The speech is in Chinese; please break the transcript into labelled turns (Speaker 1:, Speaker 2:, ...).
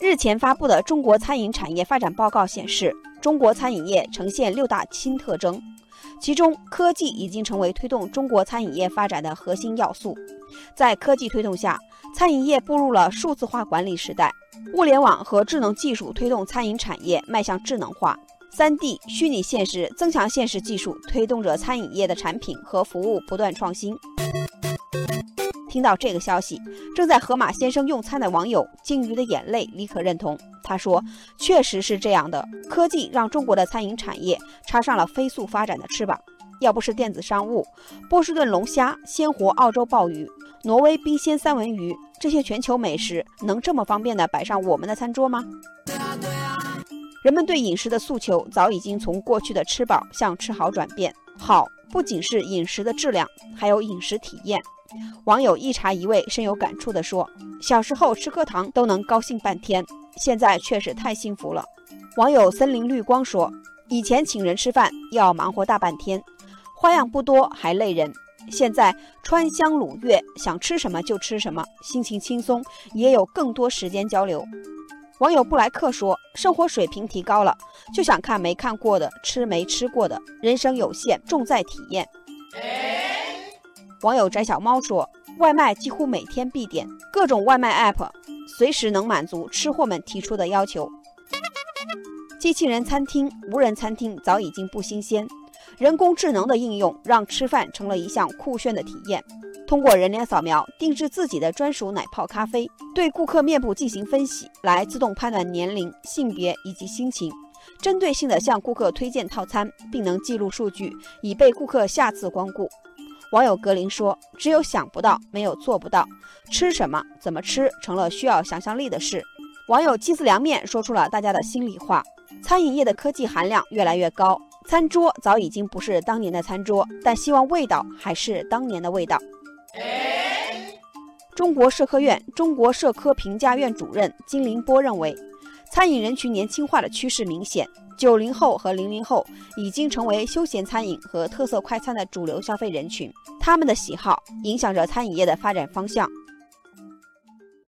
Speaker 1: 日前发布的《中国餐饮产业发展报告》显示，中国餐饮业呈现六大新特征，其中科技已经成为推动中国餐饮业发展的核心要素。在科技推动下，餐饮业步入了数字化管理时代，物联网和智能技术推动餐饮产业迈向智能化，3D、虚拟现实、增强现实技术推动着餐饮业的产品和服务不断创新。听到这个消息，正在河马先生用餐的网友“鲸鱼的眼泪”立刻认同。他说：“确实是这样的，科技让中国的餐饮产业插上了飞速发展的翅膀。要不是电子商务，波士顿龙虾、鲜活澳洲鲍鱼、挪威冰鲜三文鱼这些全球美食，能这么方便地摆上我们的餐桌吗？”人们对饮食的诉求早已经从过去的吃饱向吃好转变。好不仅是饮食的质量，还有饮食体验。网友一茶一味深有感触地说：“小时候吃颗糖都能高兴半天，现在确实太幸福了。”网友森林绿光说：“以前请人吃饭要忙活大半天，花样不多还累人。现在川香鲁粤，想吃什么就吃什么，心情轻松，也有更多时间交流。”网友布莱克说：“生活水平提高了，就想看没看过的，吃没吃过的。人生有限，重在体验。”网友翟小猫说：“外卖几乎每天必点，各种外卖 app 随时能满足吃货们提出的要求。机器人餐厅、无人餐厅早已经不新鲜，人工智能的应用让吃饭成了一项酷炫的体验。通过人脸扫描定制自己的专属奶泡咖啡，对顾客面部进行分析，来自动判断年龄、性别以及心情，针对性的向顾客推荐套餐，并能记录数据，以备顾客下次光顾。”网友格林说：“只有想不到，没有做不到。吃什么、怎么吃，成了需要想象力的事。”网友鸡丝凉面说出了大家的心里话：餐饮业的科技含量越来越高，餐桌早已经不是当年的餐桌，但希望味道还是当年的味道。中国社科院中国社科评价院主任金凌波认为，餐饮人群年轻化的趋势明显。九零后和零零后已经成为休闲餐饮和特色快餐的主流消费人群，他们的喜好影响着餐饮业的发展方向。